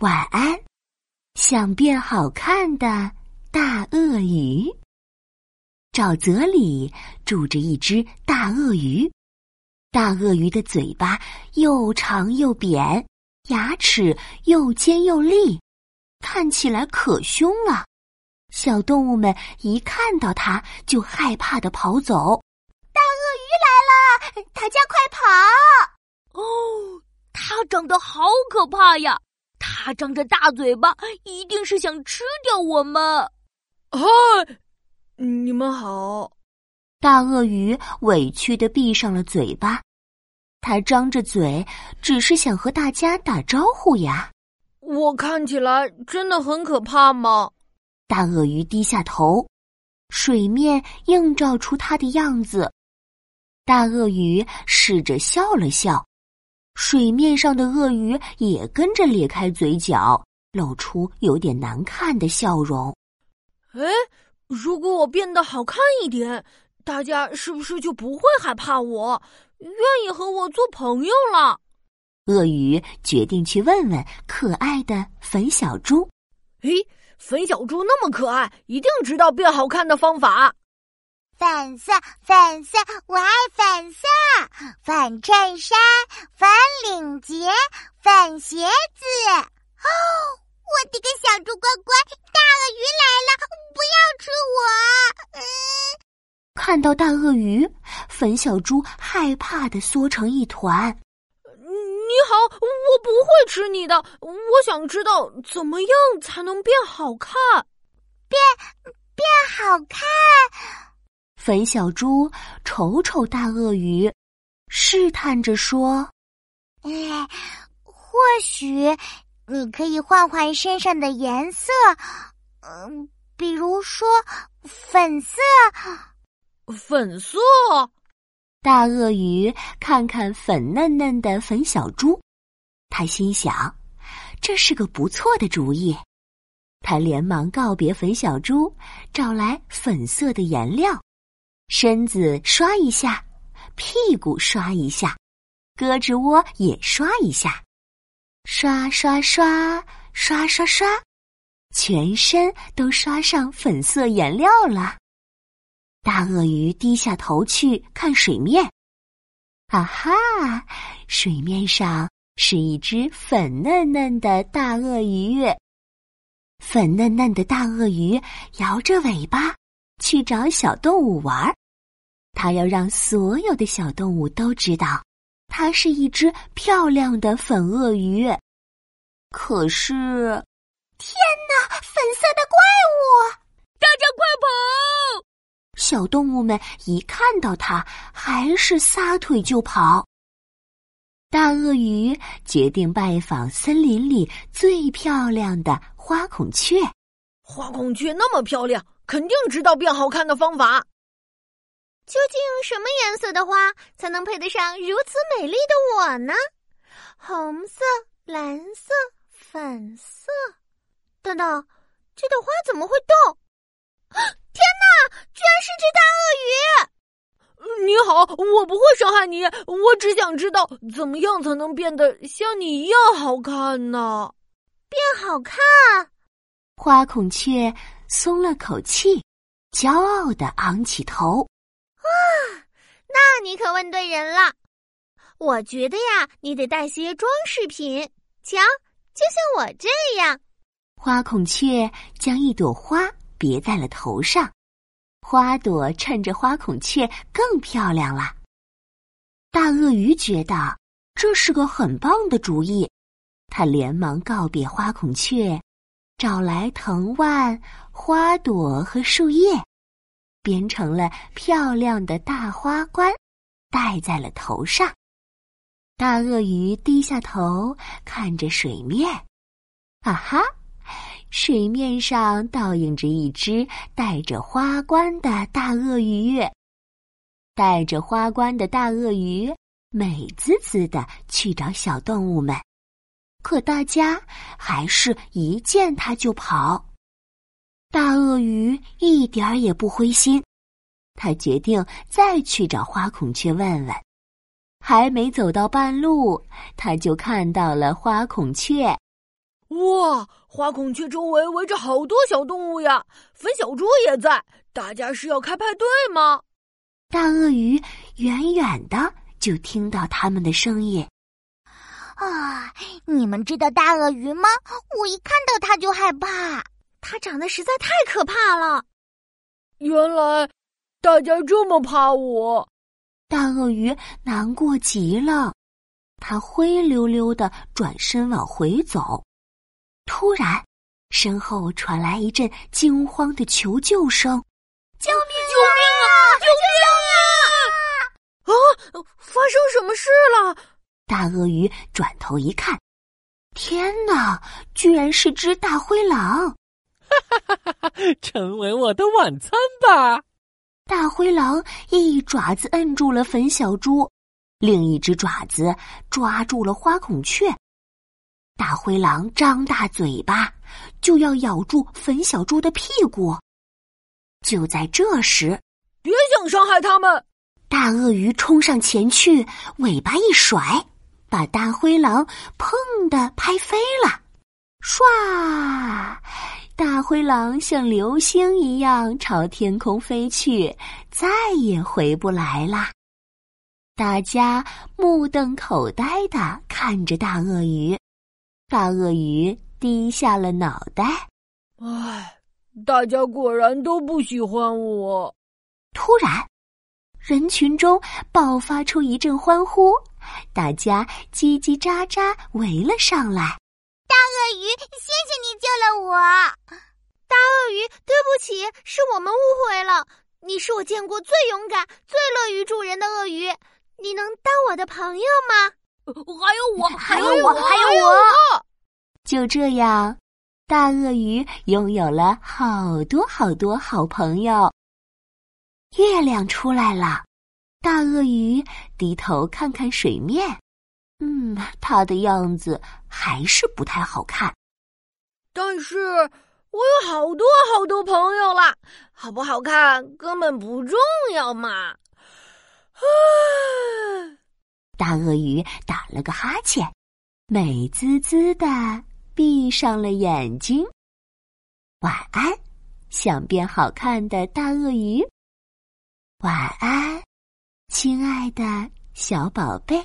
晚安，想变好看的大鳄鱼。沼泽里住着一只大鳄鱼，大鳄鱼的嘴巴又长又扁，牙齿又尖又利，看起来可凶了。小动物们一看到它就害怕的跑走。大鳄鱼来了，大家快跑！哦，它长得好可怕呀！它张着大嘴巴，一定是想吃掉我们。嗨，你们好！大鳄鱼委屈的闭上了嘴巴，它张着嘴，只是想和大家打招呼呀。我看起来真的很可怕吗？大鳄鱼低下头，水面映照出它的样子。大鳄鱼试着笑了笑。水面上的鳄鱼也跟着咧开嘴角，露出有点难看的笑容。哎，如果我变得好看一点，大家是不是就不会害怕我，愿意和我做朋友了？鳄鱼决定去问问可爱的粉小猪。诶，粉小猪那么可爱，一定知道变好看的方法。粉色，粉色，我爱粉色。粉衬衫，粉领结，粉鞋子。哦，我的个小猪乖乖，大鳄鱼来了，不要吃我！嗯，看到大鳄鱼，粉小猪害怕的缩成一团。你好，我不会吃你的。我想知道怎么样才能变好看。变变好看。粉小猪瞅瞅大鳄鱼，试探着说：“哎，或许你可以换换身上的颜色，嗯，比如说粉色。粉色。”大鳄鱼看看粉嫩嫩的粉小猪，他心想：“这是个不错的主意。”他连忙告别粉小猪，找来粉色的颜料。身子刷一下，屁股刷一下，胳肢窝也刷一下，刷刷刷刷刷刷，全身都刷上粉色颜料了。大鳄鱼低下头去看水面，啊哈！水面上是一只粉嫩嫩的大鳄鱼，粉嫩嫩的大鳄鱼摇着尾巴。去找小动物玩，他要让所有的小动物都知道，它是一只漂亮的粉鳄鱼。可是，天哪！粉色的怪物！大家快跑！小动物们一看到它，还是撒腿就跑。大鳄鱼决定拜访森林里最漂亮的花孔雀。花孔雀那么漂亮。肯定知道变好看的方法。究竟什么颜色的花才能配得上如此美丽的我呢？红色、蓝色、粉色……等等，这朵花怎么会动？天哪，居然是只大鳄鱼！你好，我不会伤害你，我只想知道怎么样才能变得像你一样好看呢？变好看？花孔雀。松了口气，骄傲的昂起头。哇，那你可问对人了。我觉得呀，你得带些装饰品。瞧，就像我这样。花孔雀将一朵花别在了头上，花朵衬着花孔雀更漂亮了。大鳄鱼觉得这是个很棒的主意，他连忙告别花孔雀。找来藤蔓、花朵和树叶，编成了漂亮的大花冠，戴在了头上。大鳄鱼低下头看着水面，啊哈！水面上倒映着一只戴着花冠的大鳄鱼。戴着花冠的大鳄鱼美滋滋的去找小动物们。可大家还是一见它就跑。大鳄鱼一点儿也不灰心，他决定再去找花孔雀问问。还没走到半路，他就看到了花孔雀。“哇，花孔雀周围围着好多小动物呀！粉小猪也在，大家是要开派对吗？大鳄鱼远远的就听到他们的声音。啊，你们知道大鳄鱼吗？我一看到它就害怕，它长得实在太可怕了。原来大家这么怕我，大鳄鱼难过极了，它灰溜溜的转身往回走。突然，身后传来一阵惊慌的求救声：“救命！救命啊！救命啊！啊，发生什么事了？”大鳄鱼转头一看，天哪，居然是只大灰狼！哈哈哈哈！成为我的晚餐吧！大灰狼一爪子摁住了粉小猪，另一只爪子抓住了花孔雀。大灰狼张大嘴巴，就要咬住粉小猪的屁股。就在这时，别想伤害他们！大鳄鱼冲上前去，尾巴一甩。把大灰狼砰的拍飞了，唰！大灰狼像流星一样朝天空飞去，再也回不来了。大家目瞪口呆的看着大鳄鱼，大鳄鱼低下了脑袋。唉，大家果然都不喜欢我。突然。人群中爆发出一阵欢呼，大家叽叽喳喳围了上来。大鳄鱼，谢谢你救了我！大鳄鱼，对不起，是我们误会了。你是我见过最勇敢、最乐于助人的鳄鱼，你能当我的朋友吗？还有我，还有我，还有我。就这样，大鳄鱼拥有了好多好多好朋友。月亮出来了，大鳄鱼低头看看水面，嗯，它的样子还是不太好看。但是我有好多好多朋友啦，好不好看根本不重要嘛！啊，大鳄鱼打了个哈欠，美滋滋的闭上了眼睛。晚安，想变好看的大鳄鱼。晚安，亲爱的小宝贝。